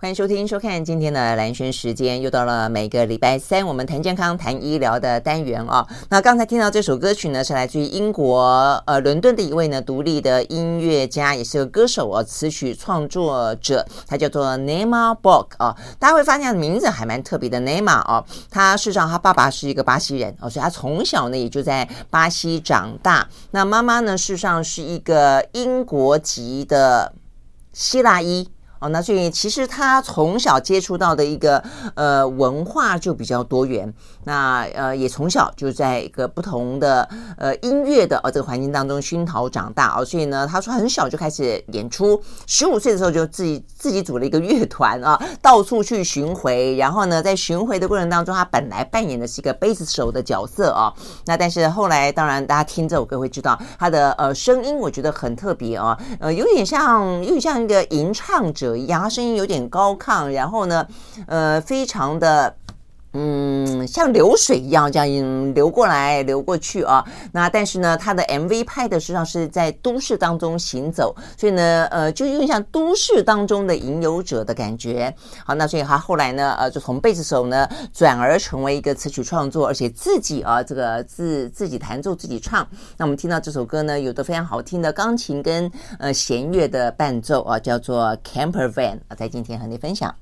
欢迎收听、收看今天的兰轩时间，又到了每个礼拜三我们谈健康、谈医疗的单元哦。那刚才听到这首歌曲呢，是来自于英国呃伦敦的一位呢独立的音乐家，也是个歌手哦，词曲创作者，他叫做 Nema Borg 啊。大家会发现名字还蛮特别的，Nema 哦。他事实上他爸爸是一个巴西人哦，所以他从小呢也就在巴西长大。那妈妈呢，事实上是一个英国籍的希腊裔。哦，那所以其实他从小接触到的一个呃文化就比较多元，那呃也从小就在一个不同的呃音乐的呃这个环境当中熏陶长大哦，所以呢，他说很小就开始演出，十五岁的时候就自己自己组了一个乐团啊，到处去巡回，然后呢，在巡回的过程当中，他本来扮演的是一个贝斯手的角色啊，那但是后来当然大家听这首歌会知道他的呃声音，我觉得很特别啊，呃有点像有点像一个吟唱者。一样，他声音有点高亢，然后呢，呃，非常的。嗯，像流水一样这样流过来流过去啊。那但是呢，他的 MV 拍的实际上是在都市当中行走，所以呢，呃，就有点像都市当中的吟游者的感觉。好，那所以他后来呢，呃，就从贝斯手呢转而成为一个词曲创作，而且自己啊，这个自自己弹奏自己唱。那我们听到这首歌呢，有的非常好听的钢琴跟呃弦乐的伴奏啊，叫做 Camper Van 啊，在今天和你分享。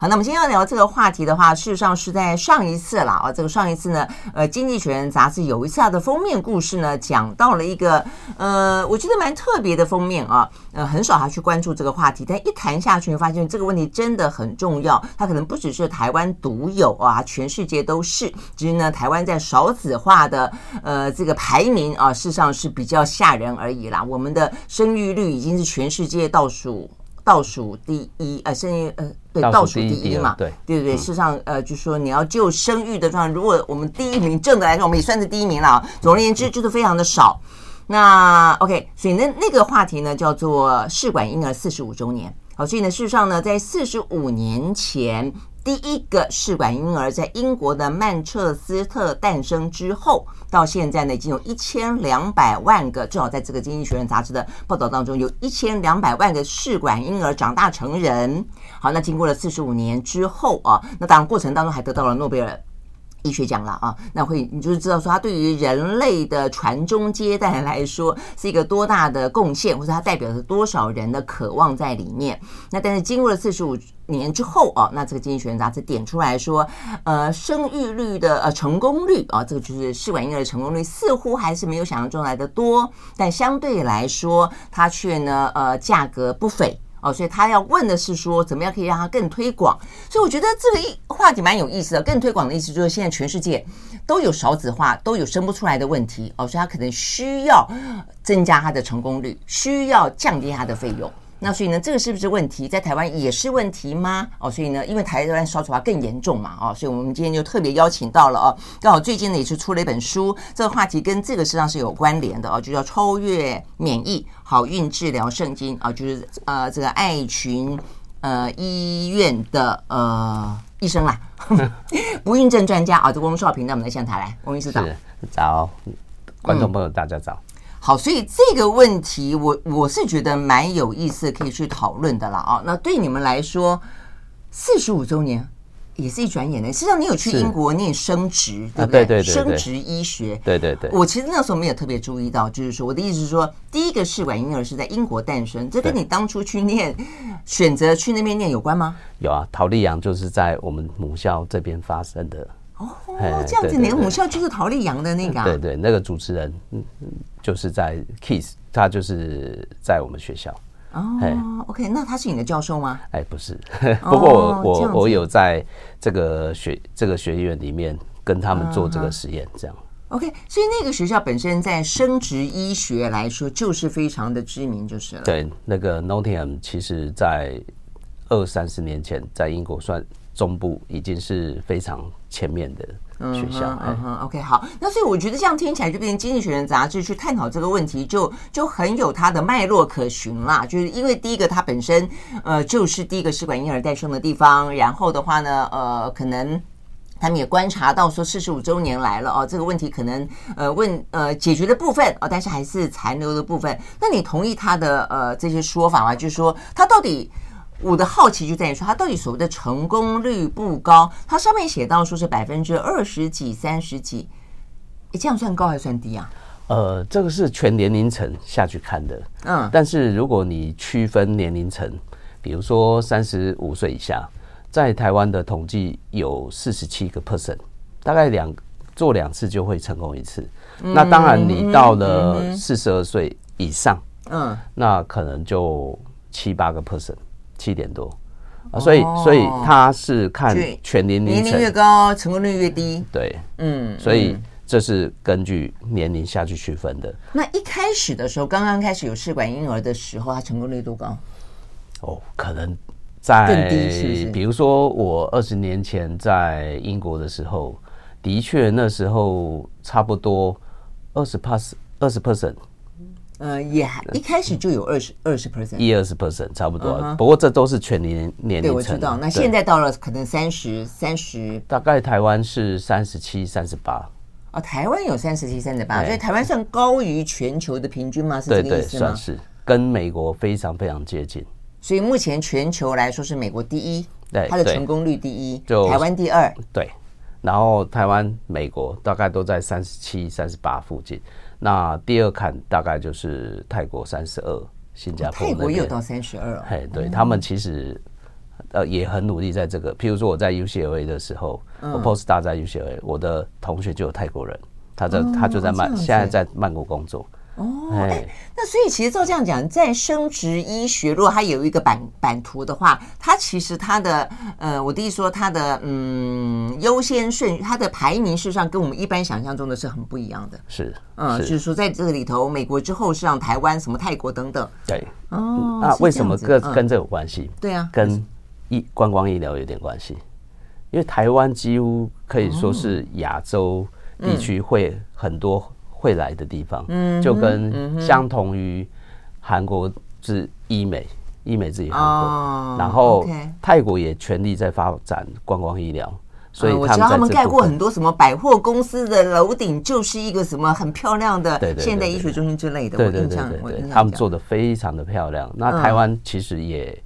好，那我们今天要聊这个话题的话，事实上是在上一次了啊。这个上一次呢，呃，《经济学人》杂志有一次它的封面故事呢，讲到了一个呃，我觉得蛮特别的封面啊。呃，很少他去关注这个话题，但一谈下去，发现这个问题真的很重要。它可能不只是台湾独有啊，全世界都是。只是呢，台湾在少子化的呃这个排名啊，事实上是比较吓人而已啦。我们的生育率已经是全世界倒数。倒数第一，呃，生育，呃，对，倒数第一嘛，对，对对对，事实上，呃，就是说你要就生育的状况，如果我们第一名正的来说，我们也算是第一名了啊。总而言之，就是非常的少。那 OK，所以那那个话题呢，叫做试管婴儿四十五周年。好，所以呢，事实上呢，在四十五年前。第一个试管婴儿在英国的曼彻斯特诞生之后，到现在呢，已经有一千两百万个，正好在这个《经济学人》杂志的报道当中，有一千两百万个试管婴儿长大成人。好，那经过了四十五年之后啊，那当然过程当中还得到了诺贝尔。医学奖了啊，那会你就是知道说，它对于人类的传宗接代来说是一个多大的贡献，或者它代表着多少人的渴望在里面。那但是经过了四十五年之后啊，那这个《经济学人》杂志点出来说，呃，生育率的呃成功率啊，这个就是试管婴儿的成功率似乎还是没有想象中来的多，但相对来说，它却呢呃价格不菲。哦，所以他要问的是说，怎么样可以让它更推广？所以我觉得这个一话题蛮有意思的。更推广的意思就是，现在全世界都有少子化，都有生不出来的问题。哦，所以他可能需要增加它的成功率，需要降低它的费用。那所以呢，这个是不是问题？在台湾也是问题吗？哦，所以呢，因为台湾少子化更严重嘛，哦，所以我们今天就特别邀请到了哦，刚好最近呢也是出了一本书，这个话题跟这个实际上是有关联的哦，就叫《超越免疫好运治疗圣经》啊，就是呃这个爱群呃医院的呃医生啦，不孕症专家啊，这个翁少平，那我们来向他来，翁医师早，早，观众朋友大家早。嗯好，所以这个问题我我是觉得蛮有意思，可以去讨论的了啊。那对你们来说，四十五周年也是一转眼的。实际上，你有去英国念生殖，对不对？对对对，生殖医学，对对对。我其实那时候没有特别注意到，就是说，我的意思是说，第一个试管婴儿是在英国诞生，这跟你当初去念选择去那边念有关吗？有啊，陶丽阳就是在我们母校这边发生的。哦，这样子，你的母校就是陶丽阳的那个、啊？对对，那个主持人，嗯嗯，就是在 Kiss，他就是在我们学校。哦，OK，那他是你的教授吗？哎，不是，不过我、哦、我我有在这个学这个学院里面跟他们做这个实验，这样。OK，所以那个学校本身在生殖医学来说就是非常的知名，就是了。对，那个 Nottingham 其实在二三十年前在英国算。中部已经是非常前面的学校。嗯嗯嗯，OK，好，那所以我觉得这样听起来就变成《经济学人》杂志去探讨这个问题就，就就很有它的脉络可循啦。就是因为第一个，它本身呃就是第一个试管婴儿诞生的地方，然后的话呢，呃，可能他们也观察到说四十五周年来了哦，这个问题可能呃问呃解决的部分哦，但是还是残留的部分。那你同意他的呃这些说法吗？就是说他到底？我的好奇就在于说，它到底所谓的成功率不高？它上面写到说是百分之二十几、三十几，哎，这样算高还是算低啊？呃，这个是全年龄层下去看的，嗯，但是如果你区分年龄层，比如说三十五岁以下，在台湾的统计有四十七个 percent，大概两做两次就会成功一次。嗯、那当然，你到了四十二岁以上，嗯，那可能就七八个 percent，七点多啊。所以，所以他是看全年龄，年龄越高，成功率越低。对，嗯，所以。这是根据年龄下去区分的。那一开始的时候，刚刚开始有试管婴儿的时候，它成功率多高？哦，可能在更低，是不是？比如说我二十年前在英国的时候，的确那时候差不多二十 percent，二十 percent。呃，也一开始就有二十二十 percent，一二十 percent 差不多。Uh huh. 不过这都是全年年龄层。对，我知道。那现在到了可能三十三十，大概台湾是三十七、三十八。哦，台湾有三十七、三十八，所以台湾算高于全球的平均吗？是这个意思吗？对对，算是跟美国非常非常接近。所以目前全球来说是美国第一，对，它的成功率第一，就台湾第二。对，然后台湾、美国大概都在三十七、三十八附近。那第二坎大概就是泰国三十二，新加坡、哦、泰国也有到三十二。嘿，对、嗯、他们其实。呃，也很努力在这个。譬如说，我在 UCLA 的时候，嗯、我 postdoc 在 UCLA，我的同学就有泰国人，他在、哦、他就在曼，现在在曼谷工作。哦，哎，那所以其实照这样讲，在生殖医学，如果它有一个版版图的话，它其实它的呃，我的意思说，它的嗯优先顺序，它的排名事实上跟我们一般想象中的是很不一样的。是，嗯，是就是说在这个里头，美国之后是让台湾、什么泰国等等。对，哦，那为什么跟跟这有关系？对啊，跟。医观光医疗有点关系，因为台湾几乎可以说是亚洲地区会很多会来的地方，嗯，就跟相同于韩国是医美，医美自己韩国，然后泰国也全力在发展观光医疗，所以我知道他们盖过很多什么百货公司的楼顶，就是一个什么很漂亮的现代医学中心之类的，对对对对，他们做的非常的漂亮。那台湾其实也。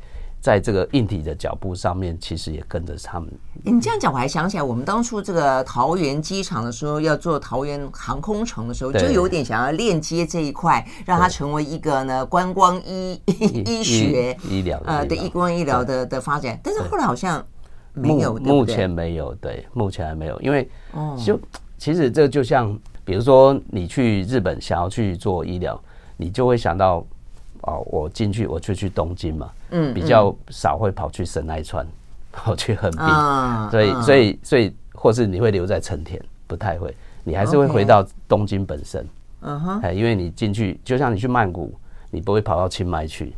在这个硬体的脚步上面，其实也跟着他们。你这样讲，我还想起来，我们当初这个桃园机场的时候，要做桃园航空城的时候，就有点想要链接这一块，让它成为一个呢观光医医学医疗呃的观光医疗的的发展。但是后来好像没有，目前没有，对，目前还没有，因为就其实这就像，比如说你去日本想要去做医疗，你就会想到。哦，我进去我就去东京嘛，嗯，比较少会跑去神奈川，跑去横滨，所以所以所以，或是你会留在成田，不太会，你还是会回到东京本身，嗯哼，哎，因为你进去就像你去曼谷，你不会跑到清迈去。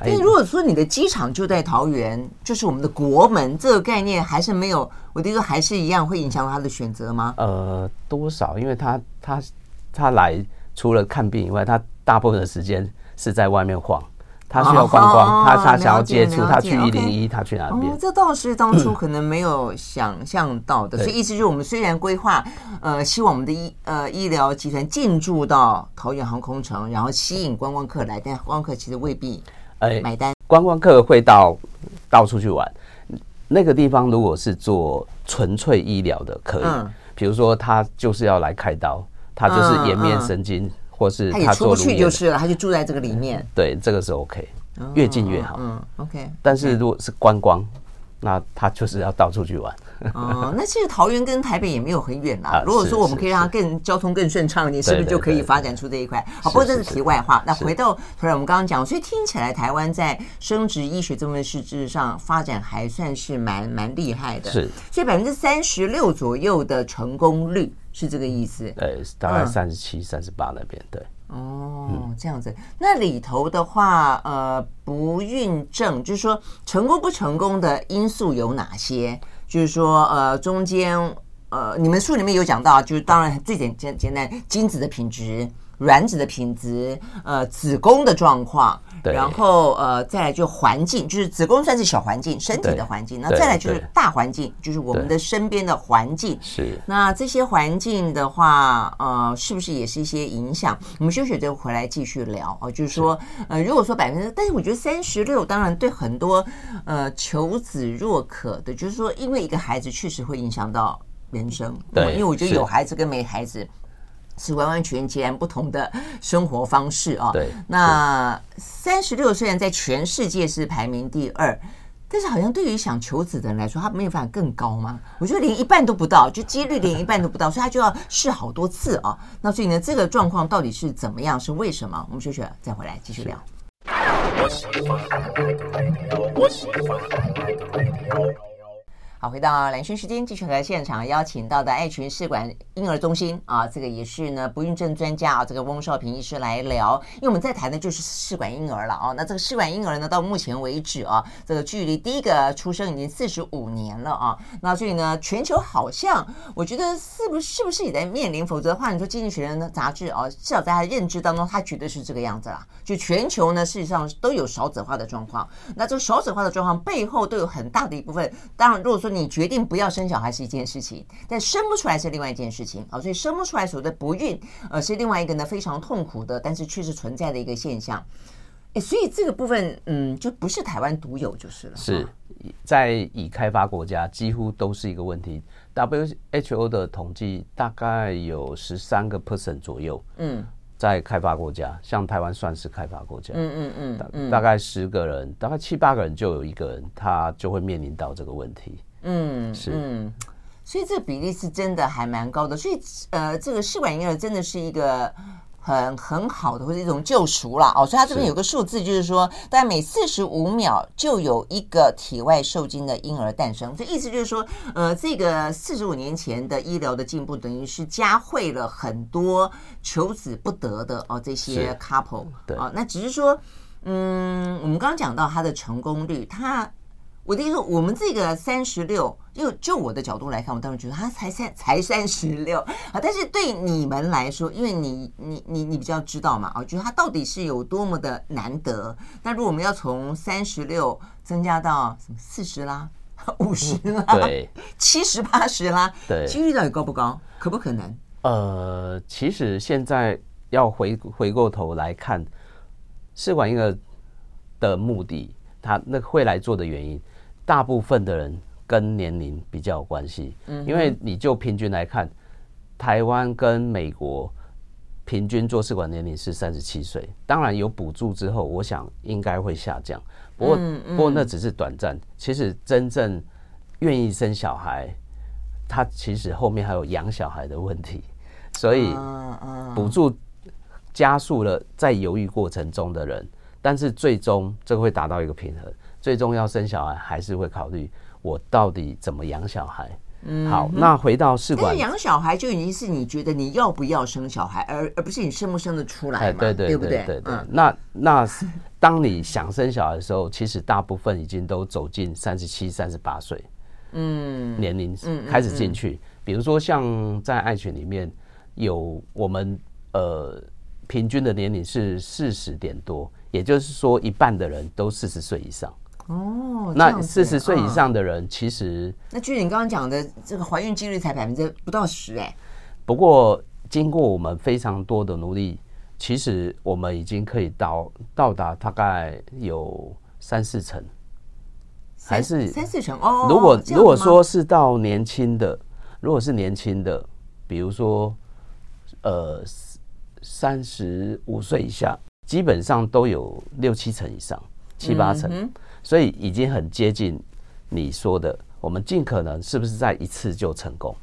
但如果说你的机场就在桃园，就是我们的国门，这个概念还是没有，我觉得还是一样会影响到他的选择吗？呃，多少，因为他他他来除了看病以外，他大部分的时间。是在外面晃，他需要观光，他他想要接触，他去一零一，他去哪边？这倒是当初可能没有想象到的。所以意思就是，我们虽然规划，呃，希望我们的医呃医疗集团进驻到桃园航空城，然后吸引观光客来，但观光客其实未必哎买单。观光客会到到处去玩，那个地方如果是做纯粹医疗的，可以，比如说他就是要来开刀，他就是颜面神经。或是他，也出不去就是了，他就住在这个里面。对，这个是 OK，越近越好。嗯，OK。但是如果是观光，那他就是要到处去玩。哦，那其实桃园跟台北也没有很远啦。如果说我们可以让它更交通更顺畅，你是不是就可以发展出这一块？好，不过这是题外话。那回到突然我们刚刚讲，所以听起来台湾在生殖医学这门事质上发展还算是蛮蛮厉害的。是，所以百分之三十六左右的成功率。是这个意思，呃，大概三十七、三十八那边，对。哦，这样子，那里头的话，呃，不孕症，就是说成功不成功的因素有哪些？就是说，呃，中间，呃，你们书里面有讲到，就是当然最简简简单，精子的品质，卵子的品质，呃，子宫的状况。然后呃，再来就环境，就是子宫算是小环境，身体的环境。那再来就是大环境，就是我们的身边的环境。是。那这些环境的话，呃，是不是也是一些影响？我们休息就回来继续聊哦。就是说，呃，如果说百分之，但是我觉得三十六，当然对很多呃求子若渴的，就是说，因为一个孩子确实会影响到人生。对。因为我觉得有孩子跟没孩子。是完完全全截然不同的生活方式啊！对，那三十六虽然在全世界是排名第二，但是好像对于想求子的人来说，他没有办法更高吗？我觉得连一半都不到，就几率连一半都不到，所以他就要试好多次啊！那所以呢，这个状况到底是怎么样？是为什么？我们学学再回来继续聊。好，回到蓝轩时间，继续和现场邀请到的爱群试管婴儿中心啊，这个也是呢不孕症专家啊，这个翁少平医师来聊，因为我们在谈的就是试管婴儿了啊。那这个试管婴儿呢，到目前为止啊，这个距离第一个出生已经四十五年了啊。那所以呢，全球好像我觉得是不是是不是也在面临？否则的话，你说《经济学人》的杂志啊，至少在他认知当中，他绝对是这个样子啦。就全球呢，事实上都有少子化的状况。那这个少子化的状况背后都有很大的一部分。当然，如果说你决定不要生小孩是一件事情，但生不出来是另外一件事情啊，所以生不出来所谓的不孕，呃，是另外一个呢非常痛苦的，但是确实存在的一个现象。哎，所以这个部分，嗯，就不是台湾独有就是了。是在已开发国家几乎都是一个问题。WHO 的统计大概有十三个 percent 左右，嗯。在开发国家，像台湾算是开发国家，嗯嗯嗯，大大概十个人，大概七八个人就有一个人，他就会面临到这个问题，嗯，是，嗯，所以这个比例是真的还蛮高的，所以呃，这个试管婴儿真的是一个。很很好的，或者一种救赎啦。哦，所以它这边有个数字，就是说，大概每四十五秒就有一个体外受精的婴儿诞生。这意思就是说，呃，这个四十五年前的医疗的进步，等于是加惠了很多求子不得的哦这些 couple。对啊，那只是说，嗯，我们刚刚讲到它的成功率，它。我的意思说，我们这个三十六，就就我的角度来看，我当时觉得他才三才三十六啊。但是对你们来说，因为你你你你比较知道嘛，啊，觉得他到底是有多么的难得。那如果我们要从三十六增加到什么四十啦、五十啦、对，七十八十啦，对，几率到底高不高？可不可能？呃，其实现在要回回过头来看，试管婴儿的目的，他那会来做的原因。大部分的人跟年龄比较有关系，因为你就平均来看，台湾跟美国平均做试管年龄是三十七岁。当然有补助之后，我想应该会下降。不过，不过那只是短暂。其实真正愿意生小孩，他其实后面还有养小孩的问题，所以补助加速了在犹豫过程中的人，但是最终这个会达到一个平衡。最终要生小孩，还是会考虑我到底怎么养小孩。嗯，好，那回到试管，养小孩就已经是你觉得你要不要生小孩，而而不是你生不生得出来嘛？对对对，对不对？对对。那那当你想生小孩的时候，其实大部分已经都走进三十七、三十八岁，嗯，年龄开始进去。比如说，像在爱群里面有我们呃平均的年龄是四十点多，也就是说一半的人都四十岁以上。哦，那四十岁以上的人，其实、哦、那据你刚刚讲的，这个怀孕几率才百分之不到十哎。不过经过我们非常多的努力，其实我们已经可以到到达大概有三四成，还是三四成哦。如果如果说是到年轻的，如果是年轻的，比如说呃三十五岁以下，基本上都有六七成以上，七八成。嗯所以已经很接近你说的，我们尽可能是不是在一次就成功？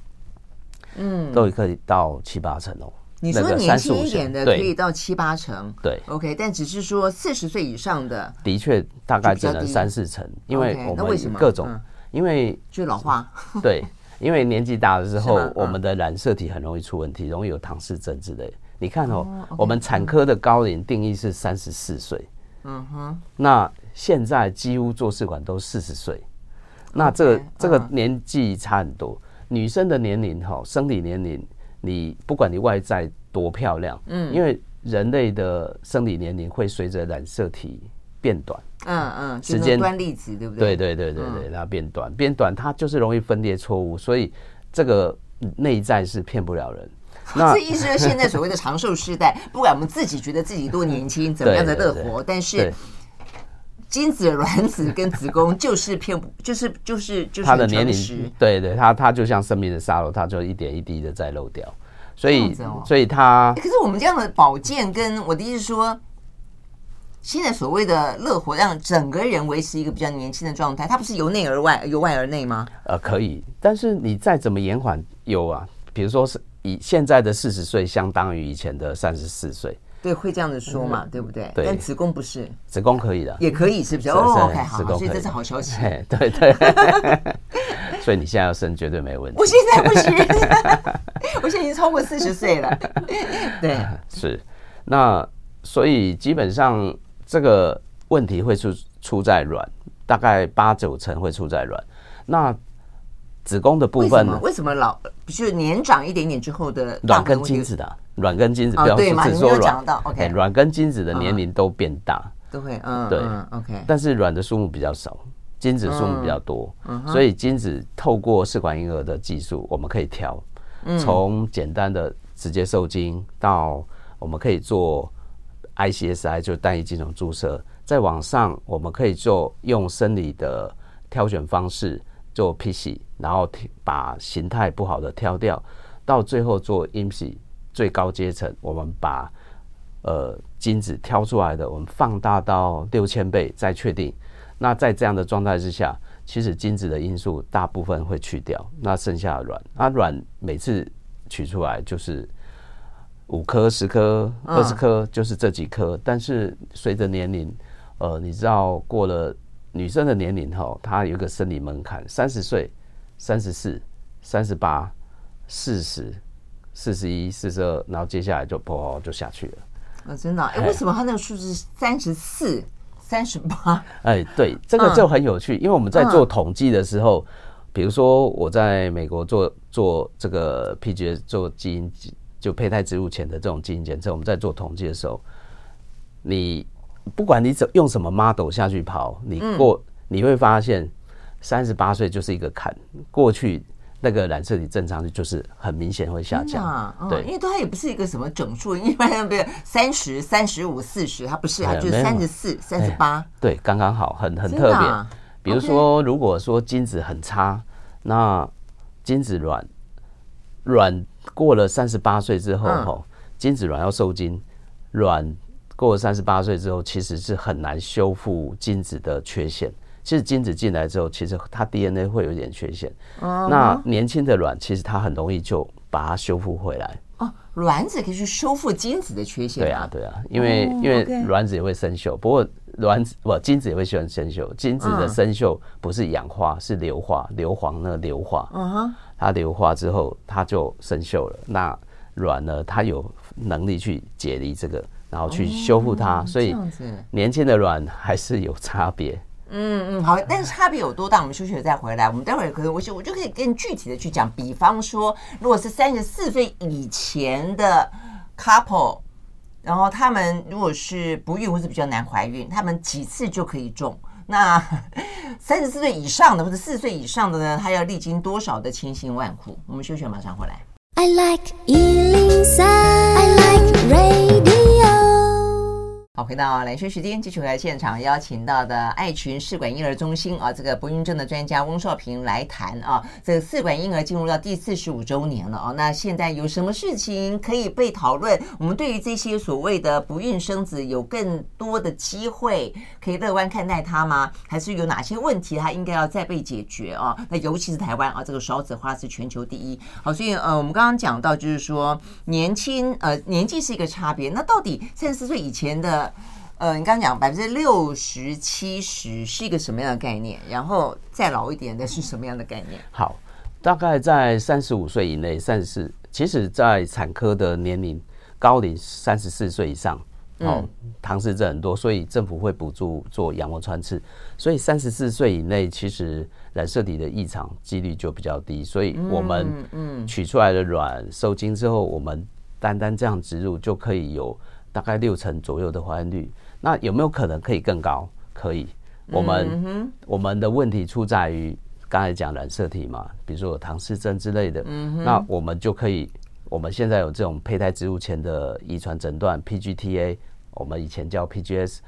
嗯，都可以到七八成哦。你说年轻一点的可以到七八成，对，OK，但只是说四十岁以上的，的确大概只能三四成，因为我们各种，因为就老化，对，因为年纪大了之后，我们的染色体很容易出问题，容易有唐氏症之类。你看哦，我们产科的高龄定义是三十四岁，嗯哼，那。现在几乎做试管都四十岁，那这个这个年纪差很多。女生的年龄哈，生理年龄你不管你外在多漂亮，嗯，因为人类的生理年龄会随着染色体变短，嗯嗯，时间端粒子对不对？对对对对对，然后变短变短，它就是容易分裂错误，所以这个内在是骗不了人。那这意思是现在所谓的长寿世代，不管我们自己觉得自己多年轻，怎么样的乐活，但是精子、卵子跟子宫 就是骗，就是就是就是他的年龄，对对，他他就像生命的沙漏，他就一点一滴的在漏掉，所以、哦、所以他。可是我们这样的保健，跟我的意思说，现在所谓的乐活，让整个人维持一个比较年轻的状态，它不是由内而外，由外而内吗？呃，可以，但是你再怎么延缓，有啊，比如说是。以现在的四十岁相当于以前的三十四岁，对，会这样子说嘛，嗯、对不对？对，但子宫不是，子宫可以的，也可以，是不是？哦，OK，好，所以这是好消息。对对，所以你现在要生绝对没问题。我现在不行，我现在已经超过四十岁了。对，是那所以基本上这个问题会出出在卵，大概八九成会出在卵。那子宫的部分呢？为什么？老就是年长一点点之后的卵跟精子的卵跟精子，不要只说卵。OK，卵跟精子的年龄都变大，都会嗯对。OK，但是卵的数目比较少，精子数目比较多，所以精子透过试管婴儿的技术，我们可以调，从简单的直接受精到我们可以做 ICSI 就单一精虫注射，再往上我们可以做用生理的挑选方式。做 PC，然后把形态不好的挑掉，到最后做 IMSI 最高阶层，我们把呃精子挑出来的，我们放大到六千倍再确定。那在这样的状态之下，其实精子的因素大部分会去掉，那剩下的卵，那卵每次取出来就是五颗、十颗、二十颗，就是这几颗。但是随着年龄，呃，你知道过了。女生的年龄哈，她有一个生理门槛，三十岁、三十四、三十八、四十、四十一、四十二，然后接下来就砰就下去了。啊，真的？哎，为什么他那个数字三十四、三十八？哎，对，这个就很有趣，因为我们在做统计的时候，比如说我在美国做做这个 PGS 做基因就胚胎植入前的这种基因检测，我们在做统计的时候，你。不管你怎用什么 model 下去跑，你过你会发现，三十八岁就是一个坎。过去那个染色体正常率就是很明显会下降。对，因为它也不是一个什么整数，一般比如三十三十五四十，它不是，它就是三十四三十八。对，刚刚好，很很特别。比如说，如果说精子很差，那精子卵卵过了三十八岁之后，吼，精子卵要受精卵。过了三十八岁之后，其实是很难修复精子的缺陷。其实精子进来之后，其实它 DNA 会有一点缺陷。Uh huh. 那年轻的卵，其实它很容易就把它修复回来。哦，卵子可以去修复精子的缺陷。对啊，对啊，因为、oh. 因为卵子也会生锈，不过卵子不精子也会喜欢生锈。精子的生锈不是氧化，是硫化，硫磺呢硫化。嗯哼、uh，huh. 它硫化之后，它就生锈了。那卵呢，它有能力去解离这个。然后去修复它，哦、所以年轻的卵还是有差别。嗯嗯，好，但是差别有多大？我们休息了再回来。我们待会儿可能我我就可以更具体的去讲。比方说，如果是三十四岁以前的 couple，然后他们如果是不孕或是比较难怀孕，他们几次就可以中？那 三十四岁以上的或者四十岁以上的呢？他要历经多少的千辛万苦？我们休息马上回来。I like 103, I like radio 好，回到蓝轩时间，继续回来现场邀请到的爱群试管婴儿中心啊，这个不孕症的专家翁少平来谈啊。这个试管婴儿进入到第四十五周年了啊，那现在有什么事情可以被讨论？我们对于这些所谓的不孕生子，有更多的机会可以乐观看待它吗？还是有哪些问题它应该要再被解决啊？那尤其是台湾啊，这个少子化是全球第一。好，所以呃，我们刚刚讲到就是说年轻呃年纪是一个差别，那到底三十四岁以前的？呃，你刚刚讲百分之六十七十是一个什么样的概念？然后再老一点的是什么样的概念？好，大概在三十五岁以内，三十四，其实在产科的年龄高龄三十四岁以上哦，唐氏症很多，所以政府会补助做羊膜穿刺。所以三十四岁以内，其实染色体的异常几率就比较低。所以我们嗯取出来的卵受精之后，我们单单这样植入就可以有大概六成左右的怀孕率。那有没有可能可以更高？可以。我们我们的问题出在于刚才讲染色体嘛，比如说有唐氏症之类的，那我们就可以。我们现在有这种胚胎植入前的遗传诊断 PGT-A，我们以前叫 PGS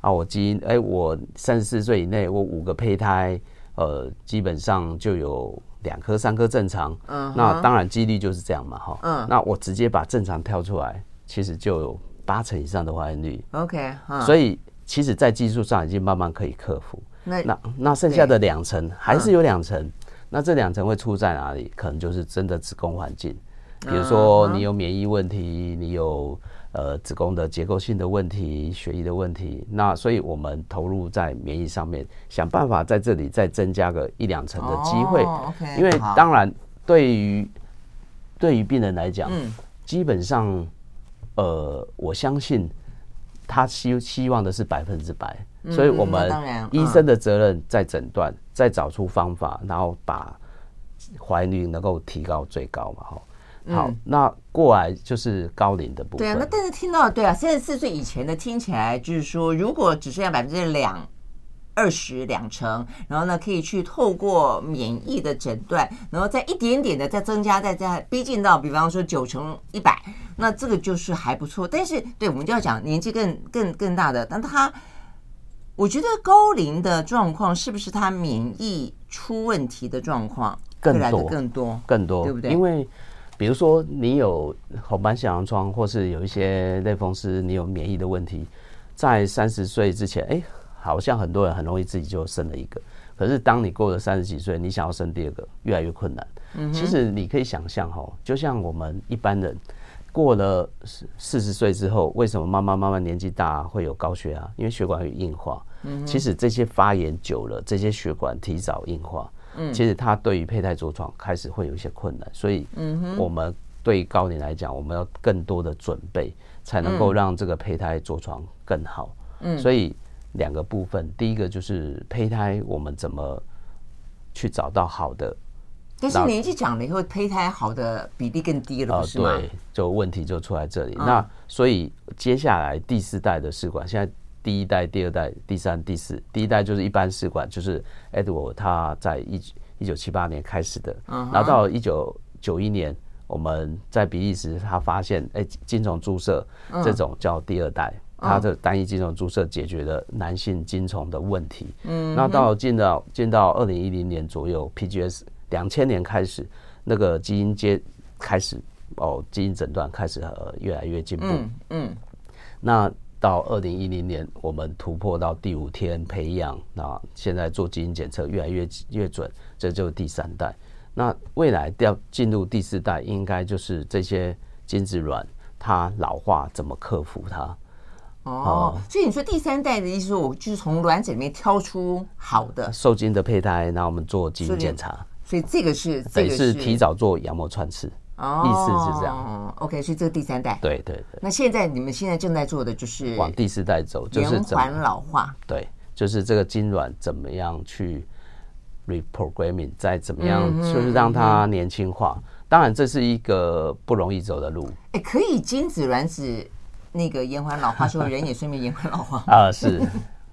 啊。我基因哎，我三十四岁以内，我五个胚胎，呃，基本上就有两颗、三颗正常。嗯，那当然几率就是这样嘛，哈。嗯，那我直接把正常挑出来，其实就有八成以上的怀孕率。OK，所以其实，在技术上已经慢慢可以克服。那那那剩下的两成还是有两成，那这两层会出在哪里？可能就是真的子宫环境。比如说你有免疫问题，你有呃子宫的结构性的问题、血液的问题，那所以我们投入在免疫上面，想办法在这里再增加个一两成的机会。因为当然对于对于病人来讲，基本上呃我相信他希希望的是百分之百，所以我们医生的责任在诊断，再找出方法，然后把怀孕率能够提高最高嘛，哈。好，那过来就是高龄的部分。对啊，那但是听到对啊，三十四岁以前的听起来就是说，如果只剩下百分之两二十两成，然后呢可以去透过免疫的诊断，然后再一点点的再增加，再再逼近到比方说九成一百，那这个就是还不错。但是对我们就要讲年纪更更更大的，但他我觉得高龄的状况是不是他免疫出问题的状况更来的更多更多，对不对？因为比如说，你有红斑性狼疮，或是有一些类风湿，你有免疫的问题，在三十岁之前，哎，好像很多人很容易自己就生了一个。可是当你过了三十几岁，你想要生第二个，越来越困难。嗯，其实你可以想象哈，就像我们一般人过了四四十岁之后，为什么慢慢慢慢年纪大会有高血压？因为血管有硬化。嗯，其实这些发炎久了，这些血管提早硬化。其实它对于胚胎着床开始会有一些困难，所以，我们对高龄来讲，我们要更多的准备，才能够让这个胚胎着床更好。嗯，所以两个部分，第一个就是胚胎，我们怎么去找到好的？但是年纪长了以后，胚胎好的比例更低了，是吗？对，就问题就出在这里。那所以接下来第四代的试管，现在。第一代、第二代、第三、第四，第一代就是一般试管，就是 Edward 他在一一九七八年开始的，然后到一九九一年，我们在比利时他发现，哎，精虫注射这种叫第二代，它的单一精虫注射解决了男性精虫的问题。嗯，那到进到进到二零一零年左右，PGS 两千年开始，那个基因接开始哦，基因诊断开始呃越来越进步。嗯，那。到二零一零年，我们突破到第五天培养，那现在做基因检测越来越越准，这就是第三代。那未来要进入第四代，应该就是这些精子卵它老化怎么克服它？哦，所以你说第三代的意思说，我就是从卵子里面挑出好的受精的胚胎，然后我们做基因检查。所以这个是这个是提早做羊膜穿刺。哦，意思是这样。OK，所以这个第三代。对对对。那现在你们现在正在做的就是往第四代走，就是延缓老化。对，就是这个精卵怎么样去 reprogramming，再怎么样就是让它年轻化。当然，这是一个不容易走的路。哎，可以精子卵子那个延缓老化，说人也顺便延缓老化 啊？是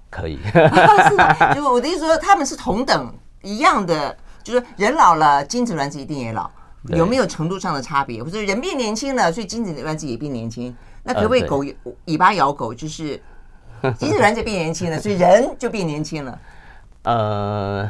可以。是，就我的意思说，他们是同等一样的，就是人老了，精子卵子一定也老。有没有程度上的差别？或者人变年轻了，所以精子卵子也变年轻？那可不可以狗尾巴咬狗？就是精子卵子变年轻了，所以人就变年轻了？呃，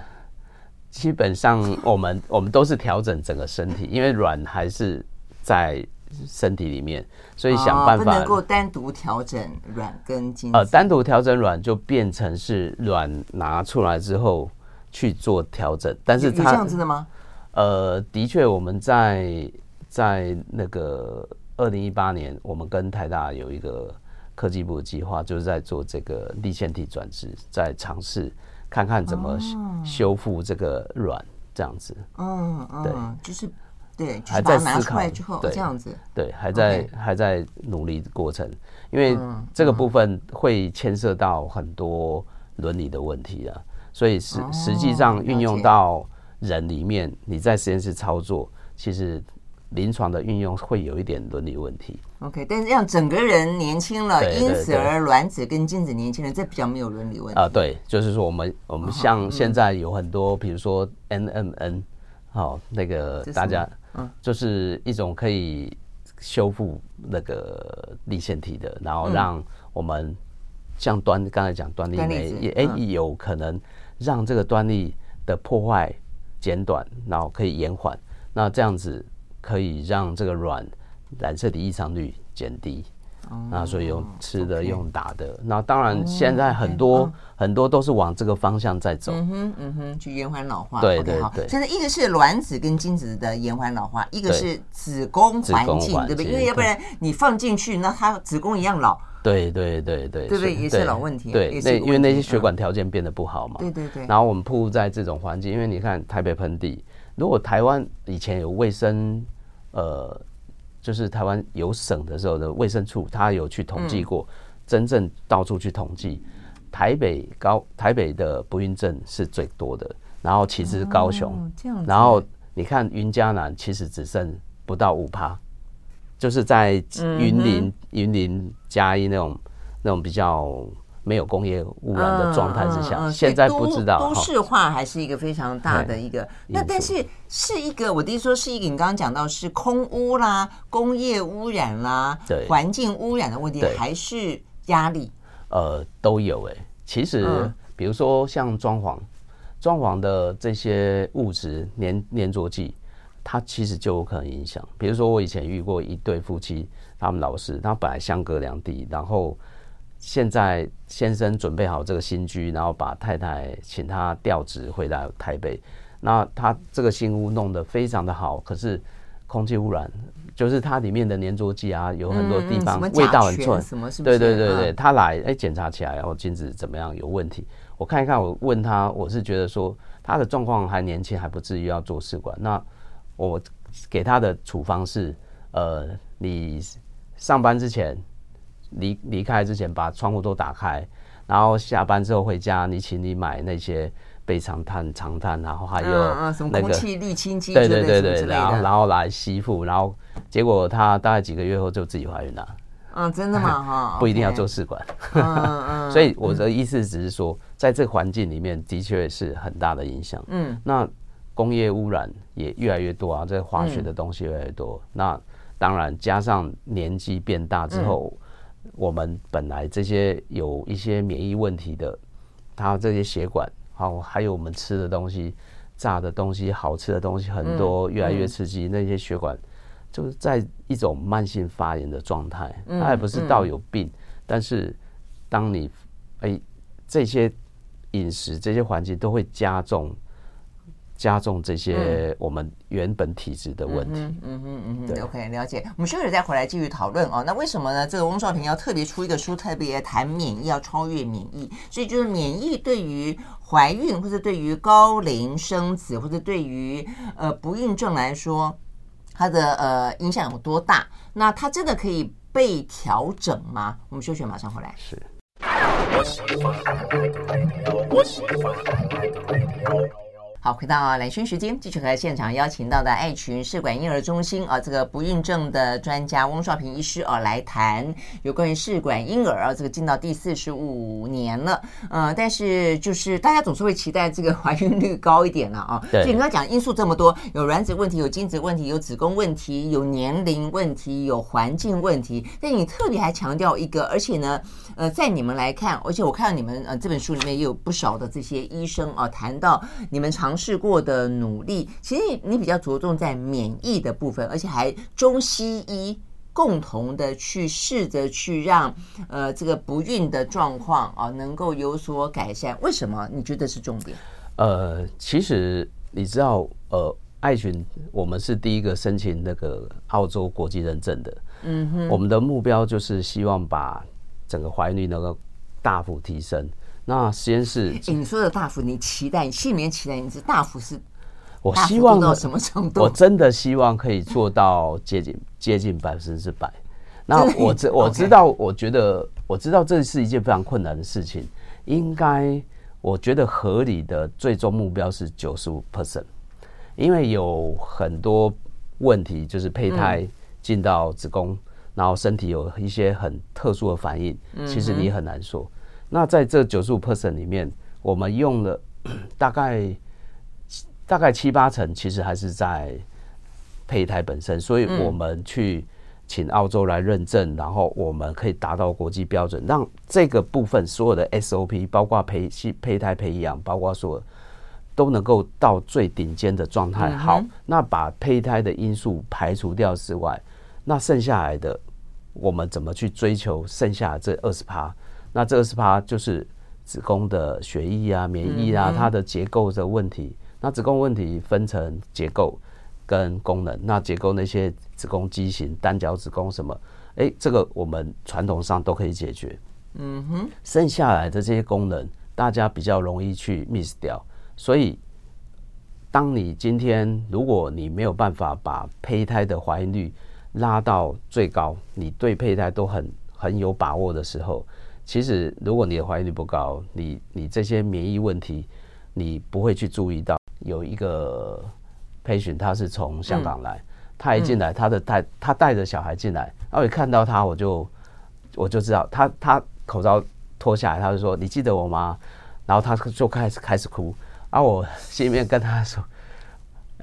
基本上我们我们都是调整整个身体，因为卵还是在身体里面，所以想办法、哦、不能够单独调整卵跟精子。呃，单独调整卵就变成是卵拿出来之后去做调整，但是它这样子的吗？呃，的确，我们在在那个二零一八年，我们跟台大有一个科技部的计划，就是在做这个立腺体转植，在尝试看看怎么修复这个卵，这样子。嗯嗯，对，就是对，还在思考之后，对，这样子，对，还在、还在努力的过程，因为这个部分会牵涉到很多伦理的问题啊，所以实实际上运用到人里面，你在实验室操作，其实。临床的运用会有一点伦理问题。OK，但是让整个人年轻了，因此而卵子跟精子年轻人，这比较没有伦理问题。啊，对，就是说我们我们像现在有很多，比如说 NMN，好，那个大家，嗯，就是一种可以修复那个立腺体的，然后让我们像端刚才讲端粒酶也哎有可能让这个端粒的破坏减短，然后可以延缓，那这样子。可以让这个卵染色体异常率减低，那所以用吃的、用打的。那当然，现在很多很多都是往这个方向在走。嗯哼，嗯哼，去延缓老化。对对对。现在一个是卵子跟精子的延缓老化，一个是子宫环境，对不对？因为要不然你放进去，那它子宫一样老。对对对对。对不对？也是老问题。对，那因为那些血管条件变得不好嘛。对对对。然后我们暴露在这种环境，因为你看台北盆地，如果台湾以前有卫生。呃，就是台湾有省的时候的卫生处，他有去统计过，真正到处去统计，台北高台北的不孕症是最多的，然后其次是高雄，然后你看云嘉南其实只剩不到五趴，就是在云林云林嘉义那种那种比较。没有工业污染的状态之下，嗯嗯嗯、现在不知道都，都市化还是一个非常大的一个。那但是是一个，我的意思说是一个，你刚刚讲到是空污啦、工业污染啦、对环境污染的问题，还是压力？呃，都有哎、欸。其实、嗯，比如说像装潢，装潢的这些物质粘粘着剂，它其实就有可能影响。比如说我以前遇过一对夫妻，他们老是他本来相隔两地，然后。现在先生准备好这个新居，然后把太太请他调职回到台北。那他这个新屋弄得非常的好，可是空气污染，就是它里面的粘着剂啊，有很多地方味道很臭。对对对对，他来哎检查起来，然后精子怎么样有问题？我看一看，我问他，我是觉得说他的状况还年轻，还不至于要做试管。那我给他的处方是，呃，你上班之前。离离开之前，把窗户都打开，然后下班之后回家，你请你买那些倍长炭、长炭，然后还有什么空气滤清机，对对对对，然后然后来吸附，然后结果她大概几个月后就自己怀孕了。嗯，真的吗？哈，不一定要做试管。嗯嗯。所以我的意思只是说，在这个环境里面，的确是很大的影响。嗯。那工业污染也越来越多啊，这个化学的东西越来越多。嗯、那当然，加上年纪变大之后。嗯我们本来这些有一些免疫问题的，它这些血管，好，还有我们吃的东西、炸的东西、好吃的东西很多，越来越刺激，那些血管就是在一种慢性发炎的状态。它也不是到有病，但是当你哎这些饮食、这些环境都会加重。加重这些我们原本体质的问题。嗯嗯嗯嗯嗯。OK，了解。我们休息再回来继续讨论哦。那为什么呢？这个翁少平要特别出一个书，特别谈免疫，要超越免疫。所以就是免疫对于怀孕，或者对于高龄生子，或者对于呃不孕症来说，它的呃影响有多大？那它真的可以被调整吗？我们休息马上回来。是。好，回到蓝轩时间，继续和现场邀请到的爱群试管婴儿中心啊，这个不孕症的专家翁少平医师啊，来谈有关于试管婴儿啊，这个进到第四十五年了，呃，但是就是大家总是会期待这个怀孕率高一点了啊。对。所以你刚刚讲因素这么多，有卵子问题，有精子问题，有子宫问题，有年龄问题，有环境问题，但你特别还强调一个，而且呢，呃，在你们来看，而且我看到你们呃这本书里面也有不少的这些医生啊，谈到你们常。尝试过的努力，其实你比较着重在免疫的部分，而且还中西医共同的去试着去让呃这个不孕的状况啊能够有所改善。为什么你觉得是重点？呃，其实你知道，呃，爱群我们是第一个申请那个澳洲国际认证的。嗯哼，我们的目标就是希望把整个怀孕率能够大幅提升。那实验室，你说的大幅，你期待，你心里面期待，你是大幅是？我希望到什么程度？我真的希望可以做到接近接近百分之百。那我知我知道，我觉得我知道这是一件非常困难的事情。应该我觉得合理的最终目标是九十五 percent，因为有很多问题，就是胚胎进到子宫，然后身体有一些很特殊的反应，其实你很难说。那在这九十五 percent 里面，我们用了大 概大概七八成，其实还是在胚胎本身，所以我们去。请澳洲来认证，然后我们可以达到国际标准，让这个部分所有的 SOP，包括胚胚胎培养，包括所有都能够到最顶尖的状态。好，那把胚胎的因素排除掉之外，那剩下来的我们怎么去追求剩下这二十趴？那这二十趴就是子宫的血液啊、免疫啊，它的结构的问题。那子宫问题分成结构。跟功能，那结构那些子宫畸形、单角子宫什么，哎、欸，这个我们传统上都可以解决。嗯哼，剩下来的这些功能，大家比较容易去 miss 掉。所以，当你今天如果你没有办法把胚胎的怀孕率拉到最高，你对胚胎都很很有把握的时候，其实如果你的怀孕率不高，你你这些免疫问题，你不会去注意到有一个。patient，他是从香港来，他一进来，他的带他带着小孩进来，然后一看到他，我就我就知道他他口罩脱下来，他就说：“你记得我吗？”然后他就开始开始哭，然后我心里面跟他说：“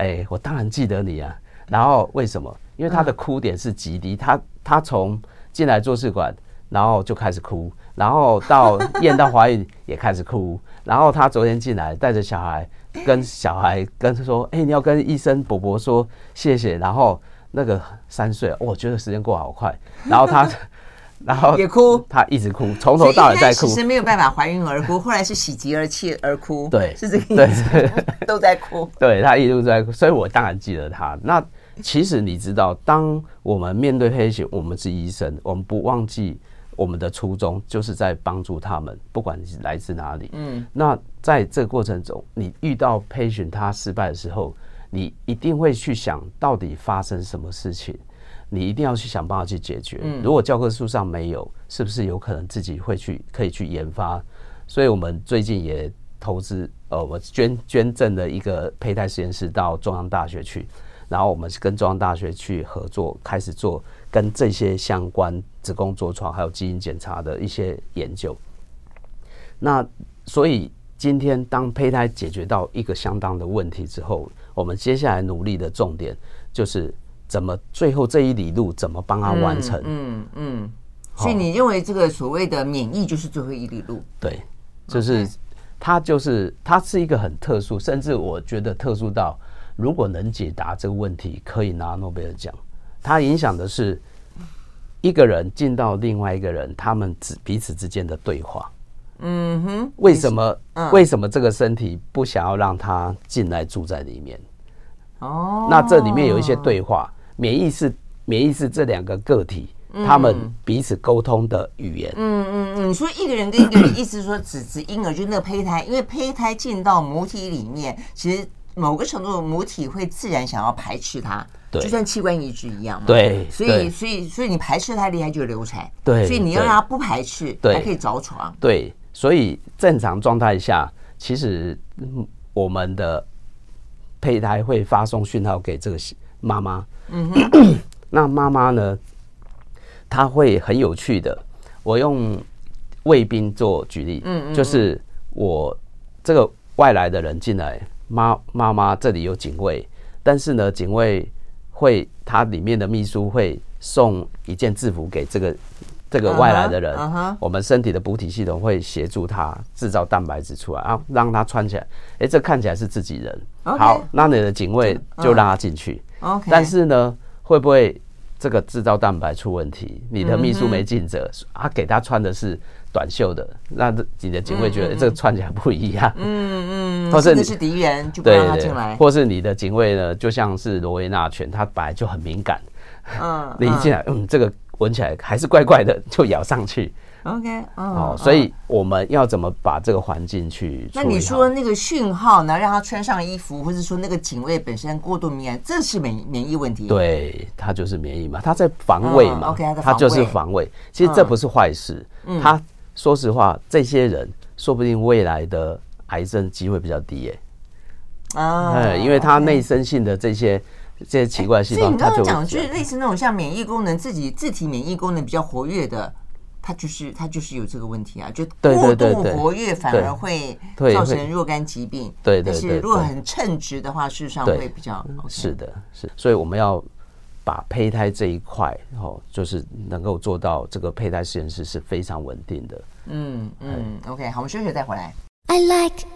哎，我当然记得你啊。”然后为什么？因为他的哭点是极低，他他从进来做试管，然后就开始哭，然后到验到怀孕也开始哭，然后他昨天进来带着小孩。跟小孩跟他说：“哎、欸，你要跟医生伯伯说谢谢。”然后那个三岁，我觉得时间过好快。然后他，然后也哭，他一直哭，从头到尾在哭。其实没有办法怀孕而哭，后来是喜极而泣而哭。对，是这个意思。对，都在哭。对，他一路在哭，所以我当然记得他。那其实你知道，当我们面对黑血，我们是医生，我们不忘记。我们的初衷就是在帮助他们，不管你是来自哪里。嗯，那在这个过程中，你遇到 patient 他失败的时候，你一定会去想到底发生什么事情，你一定要去想办法去解决。如果教科书上没有，是不是有可能自己会去可以去研发？所以我们最近也投资，呃，我捐捐赠了一个胚胎实验室到中央大学去，然后我们是跟中央大学去合作，开始做。跟这些相关子宫着床还有基因检查的一些研究，那所以今天当胚胎解决到一个相当的问题之后，我们接下来努力的重点就是怎么最后这一里路怎么帮他完成。嗯嗯。所以你认为这个所谓的免疫就是最后一里路？对，就是它就是它是一个很特殊，甚至我觉得特殊到如果能解答这个问题，可以拿诺贝尔奖。它影响的是一个人进到另外一个人，他们之彼此之间的对话。嗯哼，为什么？为什么这个身体不想要让他进来住在里面？哦，那这里面有一些对话。免疫是免疫是这两个个体他们彼此沟通的语言。嗯嗯嗯，你说一个人跟一个人，意思是说只是婴儿，就是那个胚胎，因为胚胎进到母体里面，其实某个程度母体会自然想要排斥它。对，就像器官移植一样嘛。对，所以所以所以你排斥太厉害就流产。对，所以你要让他不排斥，对，还可以着床。对，所以正常状态下，其实我们的胚胎会发送讯号给这个妈妈。嗯哼。那妈妈呢？她会很有趣的。我用卫兵做举例，嗯嗯，就是我这个外来的人进来，妈妈妈这里有警卫，但是呢，警卫。会，他里面的秘书会送一件制服给这个这个外来的人。Uh huh. 我们身体的补体系统会协助他制造蛋白质出来，啊，让他穿起来。哎，这看起来是自己人。好，那你的警卫就让他进去。Uh. 但是呢，会不会这个制造蛋白出问题？你的秘书没尽责，他给他穿的是。短袖的，那你的警卫觉得这个穿起来不一样，嗯嗯，或是你是敌人，就不让他进来，或是你的警卫呢，就像是罗威纳犬，它本来就很敏感，嗯，你一进来，嗯，这个闻起来还是怪怪的，就咬上去，OK，哦，所以我们要怎么把这个环境去？那你说那个讯号呢？让他穿上衣服，或者说那个警卫本身过度敏感，这是免免疫问题？对，他就是免疫嘛，他在防卫嘛。OK，他就是防卫。其实这不是坏事。他说实话，这些人说不定未来的癌症机会比较低耶。啊，因为他内生性的这些这些奇怪细胞，所以你刚刚讲就是类似那种像免疫功能自己自体免疫功能比较活跃的。他就是他就是有这个问题啊，就过度活跃反而会造成若干疾病。对，但是如果很称职的话，事实上会比较。是的，是。所以我们要把胚胎这一块，哦，就是能够做到这个胚胎实验室是非常稳定的。嗯嗯，OK，好，我们休息再回来。I like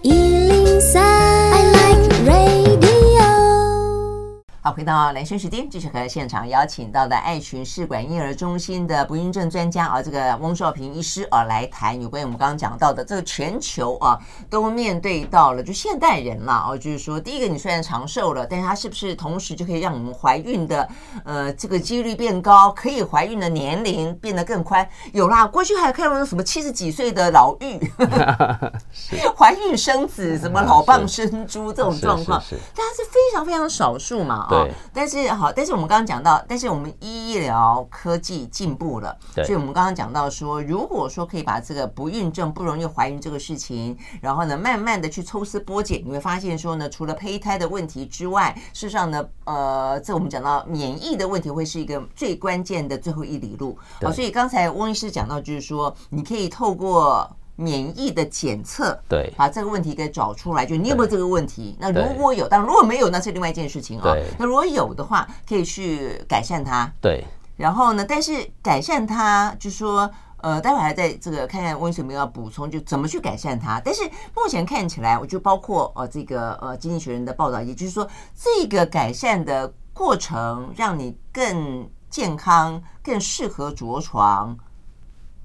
好，回到蓝轩时间，继续和现场邀请到的爱群试管婴儿中心的不孕症专家啊，这个翁少平医师啊，来谈有关于我们刚刚讲到的这个全球啊，都面对到了就现代人了啊，就是说，第一个你虽然长寿了，但是它是不是同时就可以让我们怀孕的呃这个几率变高，可以怀孕的年龄变得更宽？有啦，过去还看到什么七十几岁的老妪，怀孕生子，什么老蚌生珠这种状况，但它是非常非常少数嘛。对，但是好，但是我们刚刚讲到，但是我们医疗科技进步了，对，所以我们刚刚讲到说，如果说可以把这个不孕症不容易怀孕这个事情，然后呢，慢慢的去抽丝剥茧，你会发现说呢，除了胚胎的问题之外，事实上呢，呃，这我们讲到免疫的问题会是一个最关键的最后一里路。好，所以刚才翁医师讲到，就是说你可以透过。免疫的检测，对，把这个问题给找出来，就你有没有这个问题？那如果有，当然如果没有，那是另外一件事情啊。那如果有的话，可以去改善它。对。然后呢，但是改善它，就说呃，待会还在这个看看温水有没有要补充，就怎么去改善它。但是目前看起来，我就包括呃这个呃《经济学人》的报道，也就是说，这个改善的过程让你更健康、更适合着床，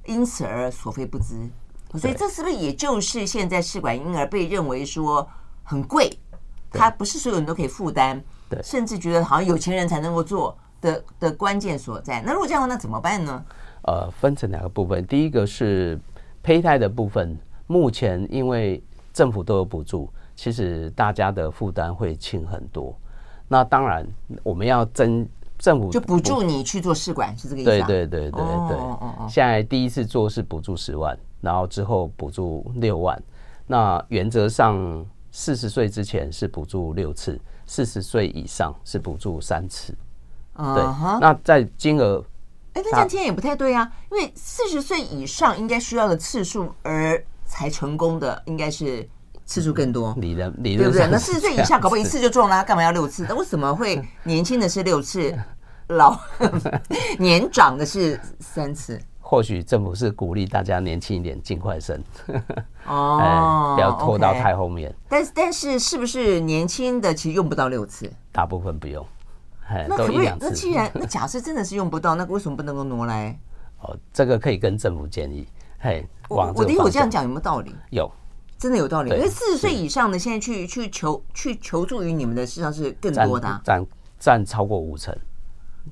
因此而所费不貲。所以这是不是也就是现在试管婴儿被认为说很贵，它不是所有人都可以负担，对，甚至觉得好像有钱人才能够做的的关键所在。那如果这样，那怎么办呢？呃，分成两个部分，第一个是胚胎的部分，目前因为政府都有补助，其实大家的负担会轻很多。那当然我们要增。政府就补助你去做试管，是这个意思？对对对对对。现在第一次做是补助十万，然后之后补助六万。那原则上四十岁之前是补助六次，四十岁以上是补助三次。对。那在金额，哎，那这样听也不太对啊，因为四十岁以上应该需要的次数而才成功的，应该是。次数更多，理论理论对不对？那四十岁以下搞不好一次就中了，干嘛要六次？那为什么会年轻的是六次，老 年长的是三次？或许政府是鼓励大家年轻一点，尽快生 哦，不要拖到太后面。但是但是是不是年轻的其实用不到六次？大部分不用。那可不可以？那既然那假设真的是用不到，那为什么不能够挪来？哦，这个可以跟政府建议。嘿，我我的我这样讲有没有道理？有。真的有道理，因为四十岁以上的现在去去求去求助于你们的，实际上是更多的，占占超过五成。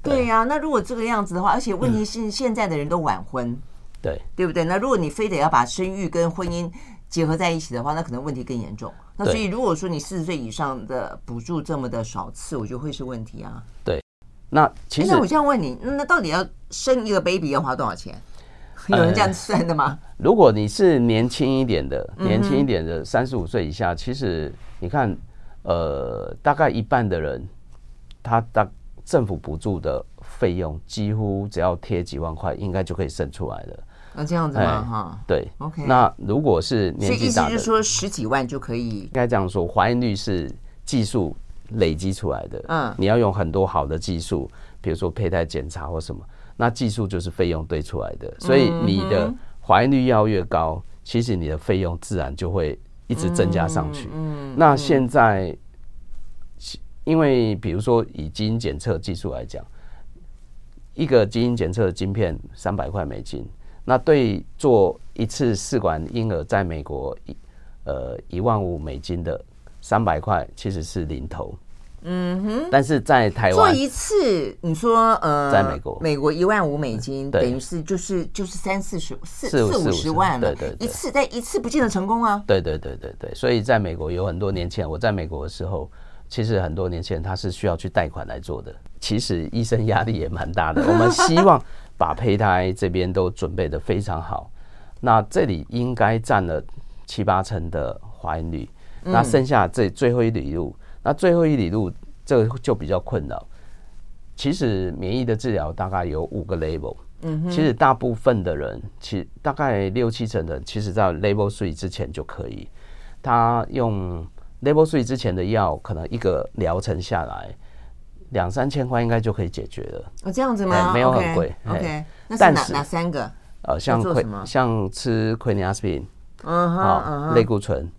对呀，那如果这个样子的话，而且问题是现在的人都晚婚，对对不对？那如果你非得要把生育跟婚姻结合在一起的话，那可能问题更严重。那所以如果说你四十岁以上的补助这么的少次，我觉得会是问题啊。对，那其实那我这样问你，那到底要生一个 baby 要花多少钱？有人这样算的吗？呃，如果你是年轻一点的，年轻一点的三十五岁以下，其实你看，呃，大概一半的人，他的政府补助的费用几乎只要贴几万块，应该就可以生出来了。那这样子吗？哈，对，OK。那如果是年纪大的，所以意思就是说十几万就可以？应该这样说，怀孕率是技术累积出来的。嗯，你要用很多好的技术，比如说胚胎检查或什么。那技术就是费用堆出来的，所以你的怀孕率要越高，其实你的费用自然就会一直增加上去。嗯那现在，因为比如说以基因检测技术来讲，一个基因检测的晶片三百块美金，那对做一次试管婴儿在美国一呃一万五美金的三百块其实是零头。嗯哼。但是在台湾做一次，你说呃，在美国，美国一万五美金，等于是就是就是三四十四四五十万了。对对，一次但一次不见得成功啊。对对对对对，所以在美国有很多年前，我在美国的时候，其实很多年轻人他是需要去贷款来做的。其实医生压力也蛮大的，我们希望把胚胎这边都准备的非常好。那这里应该占了七八成的怀孕率，那剩下这最后一里路，那最后一里路这个就比较困扰。其实免疫的治疗大概有五个 level，嗯，其实大部分的人，其实大概六七成的人，其实在 level three 之前就可以。他用 level three 之前的药，可能一个疗程下来两三千块应该就可以解决了。哦，这样子吗？没有很贵。OK，那是哪哪三个？呃，像奎像吃奎尼阿司匹林，嗯好，类固醇，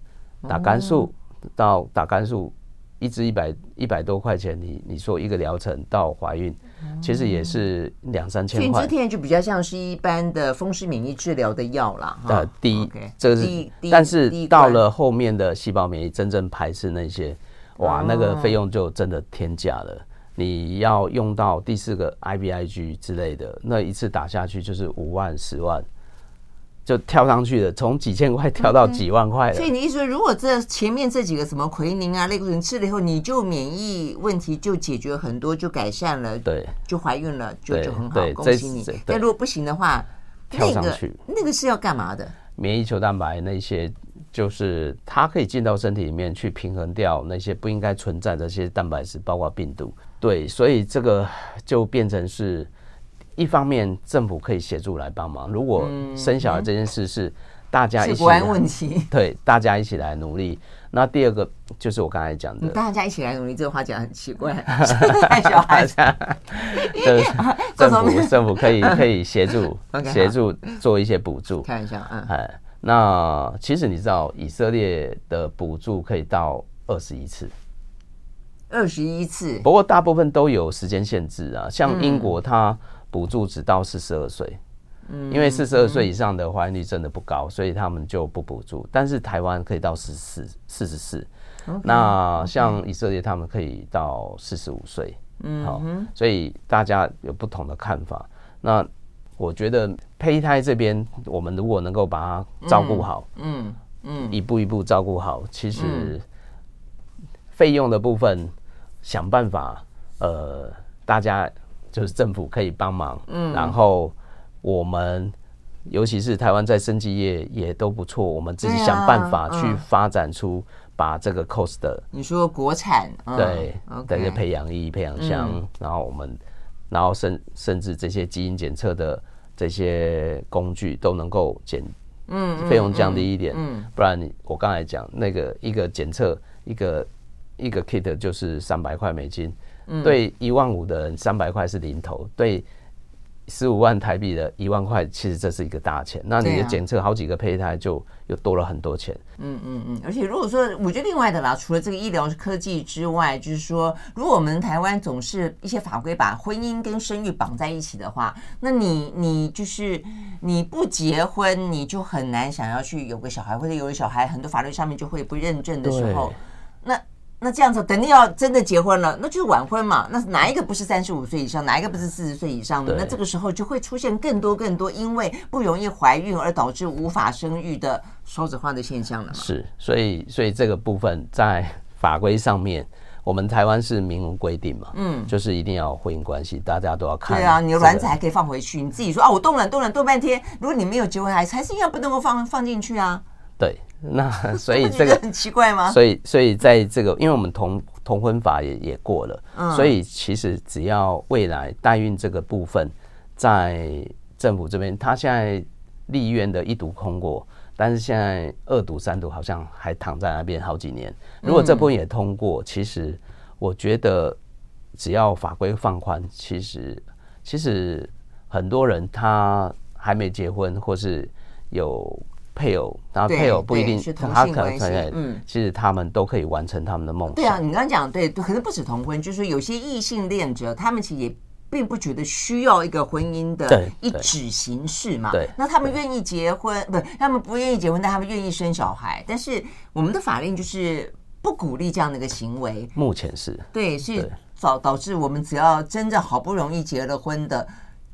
打肝素到打肝素，一支一百一百多块钱，你你说一个疗程到怀孕，其实也是两三千块。所以这天就比较像是一般的风湿免疫治疗的药啦。呃，第一，这个是，但是到了后面的细胞免疫真正排斥那些，哇，那个费用就真的天价了。你要用到第四个 IVIG 之类的，那一次打下去就是五万、十万，就跳上去了，从几千块跳到几万块了。所以你意思说，如果这前面这几个什么奎宁啊、类固醇吃了以后，你就免疫问题就解决很多，就改善了，对，就怀孕了，就就很好，恭喜你。但如果不行的话，跳上去，那个是要干嘛的？免疫球蛋白那些。就是它可以进到身体里面去平衡掉那些不应该存在的这些蛋白质，包括病毒。对，所以这个就变成是一方面政府可以协助来帮忙。如果生小孩这件事是大家一起来，问题，对，大家一起来努力。那第二个就是我刚才讲的，大家一起来努力这个话讲很奇怪，带小孩，政府政府可以可以协助协助做一些补助。看一下，嗯，哎。那其实你知道，以色列的补助可以到二十一次，二十一次。不过大部分都有时间限制啊，像英国，它补助只到四十二岁，嗯，因为四十二岁以上的怀孕率真的不高，所以他们就不补助。但是台湾可以到十四、四十四，那像以色列他们可以到四十五岁，嗯，好，所以大家有不同的看法。那我觉得胚胎这边，我们如果能够把它照顾好，嗯嗯，一步一步照顾好，其实费用的部分想办法，呃，大家就是政府可以帮忙，嗯，然后我们尤其是台湾在生技业也都不错，我们自己想办法去发展出把这个 cost 的，你说国产，对，的一个培养液、培养箱，然后我们。然后甚甚至这些基因检测的这些工具都能够减，嗯，费用降低一点，嗯，不然你我刚才讲那个一个检测一个一个 kit 就是三百块美金，对一万五的人三百块是零头，对。十五万台币的一万块，其实这是一个大钱。那你的检测好几个胚胎，就又多了很多钱。嗯嗯嗯。而且如果说，我觉得另外的啦，除了这个医疗科技之外，就是说，如果我们台湾总是一些法规把婚姻跟生育绑在一起的话，那你你就是你不结婚，你就很难想要去有个小孩，或者有个小孩，很多法律上面就会不认证的时候，那。那这样子，等你要真的结婚了，那就是晚婚嘛。那哪一个不是三十五岁以上，哪一个不是四十岁以上的？那这个时候就会出现更多更多因为不容易怀孕而导致无法生育的少子化的现象了嘛。是，所以所以这个部分在法规上面，我们台湾是明文规定嘛，嗯，就是一定要婚姻关系，大家都要看。对啊，你的卵子还可以放回去，你自己说啊，我冻卵冻卵冻半天，如果你没有结婚，还还是一样不能够放放进去啊。对。那 所以这个很奇怪吗？所以所以在这个，因为我们同同婚法也也过了，嗯，所以其实只要未来代孕这个部分在政府这边，他现在立院的一读通过，但是现在二读三读好像还躺在那边好几年。如果这部分也通过，其实我觉得只要法规放宽，其实其实很多人他还没结婚或是有。配偶，然后配偶不一定，他可能可能，嗯，其实他们都可以完成他们的梦想。对啊，你刚刚讲对，可能不止同婚，就是说有些异性恋者，他们其实也并不觉得需要一个婚姻的一纸形式嘛。对，那他们愿意结婚，不，他们不愿意结婚，但他们愿意生小孩。但是我们的法令就是。不鼓励这样的一个行为。目前是对，是导导致我们只要真正好不容易结了婚的，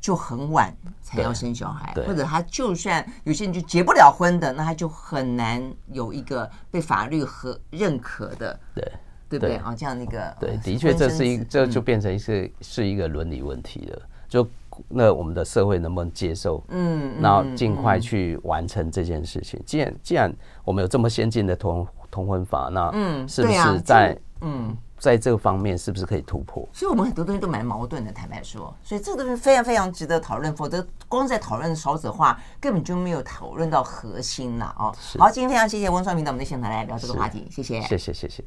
就很晚才要生小孩，或者他就算有些人就结不了婚的，那他就很难有一一个被法律和认可的，对对不对啊？这样那个对，的确这是一这就变成一个是一个伦理问题了。就那我们的社会能不能接受？嗯，然后尽快去完成这件事情。既然既然我们有这么先进的同同婚法，那嗯，是不是在嗯？在这个方面是不是可以突破？所以，我们很多东西都蛮矛盾的，坦白说。所以，这个东西非常非常值得讨论。否则，光在讨论少子化，根本就没有讨论到核心了哦。好，今天非常谢谢温双平到我们的现场来聊这个话题，谢谢，谢谢，谢谢。